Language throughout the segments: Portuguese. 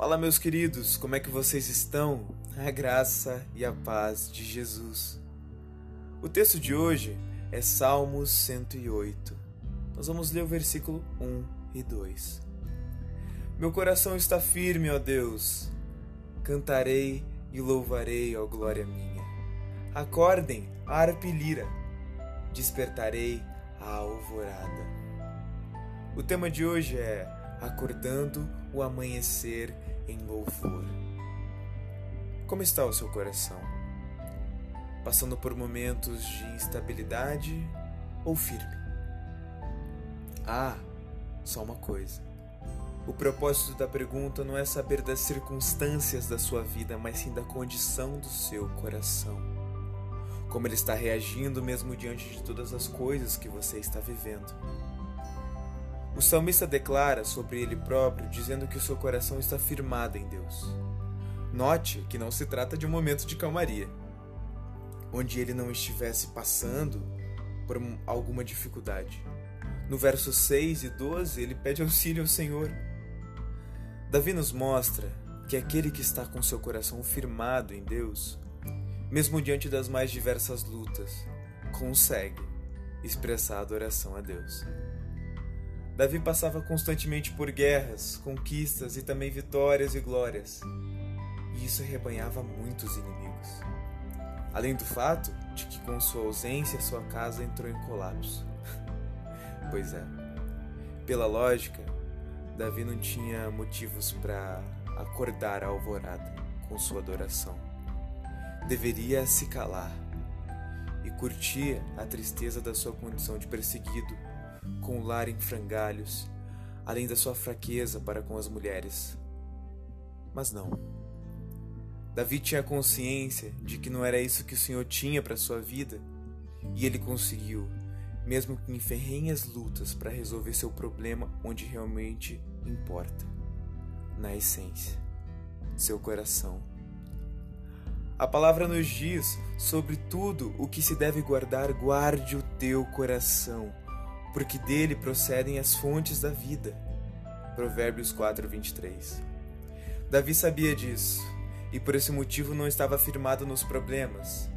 Fala, meus queridos, como é que vocês estão? A graça e a paz de Jesus. O texto de hoje é Salmos 108. Nós vamos ler o versículo 1 e 2. Meu coração está firme, ó Deus. Cantarei e louvarei, ó glória minha. Acordem, harpa e lira. Despertarei a alvorada. O tema de hoje é Acordando o amanhecer em louvor. Como está o seu coração? Passando por momentos de instabilidade ou firme? Ah, só uma coisa. O propósito da pergunta não é saber das circunstâncias da sua vida, mas sim da condição do seu coração. Como ele está reagindo mesmo diante de todas as coisas que você está vivendo. O salmista declara sobre ele próprio, dizendo que o seu coração está firmado em Deus. Note que não se trata de um momento de calmaria, onde ele não estivesse passando por alguma dificuldade. No versos 6 e 12, ele pede auxílio ao Senhor. Davi nos mostra que aquele que está com seu coração firmado em Deus, mesmo diante das mais diversas lutas, consegue expressar adoração a Deus. Davi passava constantemente por guerras, conquistas e também vitórias e glórias. E isso arrebanhava muitos inimigos. Além do fato de que com sua ausência sua casa entrou em colapso. pois é. Pela lógica, Davi não tinha motivos para acordar a alvorada com sua adoração. Deveria se calar e curtir a tristeza da sua condição de perseguido com o lar em frangalhos, além da sua fraqueza para com as mulheres. Mas não. Davi tinha consciência de que não era isso que o Senhor tinha para sua vida, e ele conseguiu, mesmo que em ferrenhas lutas, para resolver seu problema onde realmente importa, na essência, seu coração. A palavra nos diz sobre tudo o que se deve guardar, guarde o teu coração, porque dele procedem as fontes da vida. Provérbios 4, 23. Davi sabia disso, e por esse motivo não estava firmado nos problemas.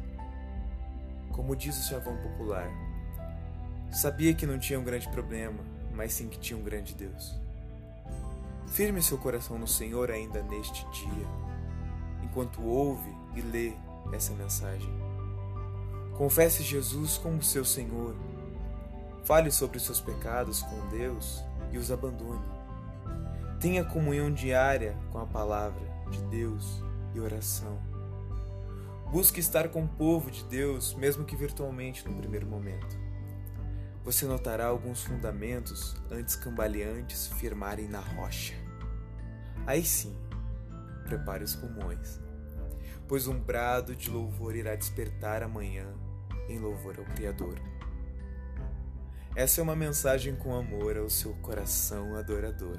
Como diz o chavão popular, sabia que não tinha um grande problema, mas sim que tinha um grande Deus. Firme seu coração no Senhor ainda neste dia, enquanto ouve e lê essa mensagem. Confesse Jesus como seu Senhor Fale sobre seus pecados com Deus e os abandone. Tenha comunhão diária com a palavra de Deus e oração. Busque estar com o povo de Deus, mesmo que virtualmente no primeiro momento. Você notará alguns fundamentos antes cambaleantes firmarem na rocha. Aí sim, prepare os pulmões, pois um brado de louvor irá despertar amanhã em louvor ao Criador. Essa é uma mensagem com amor ao seu coração adorador.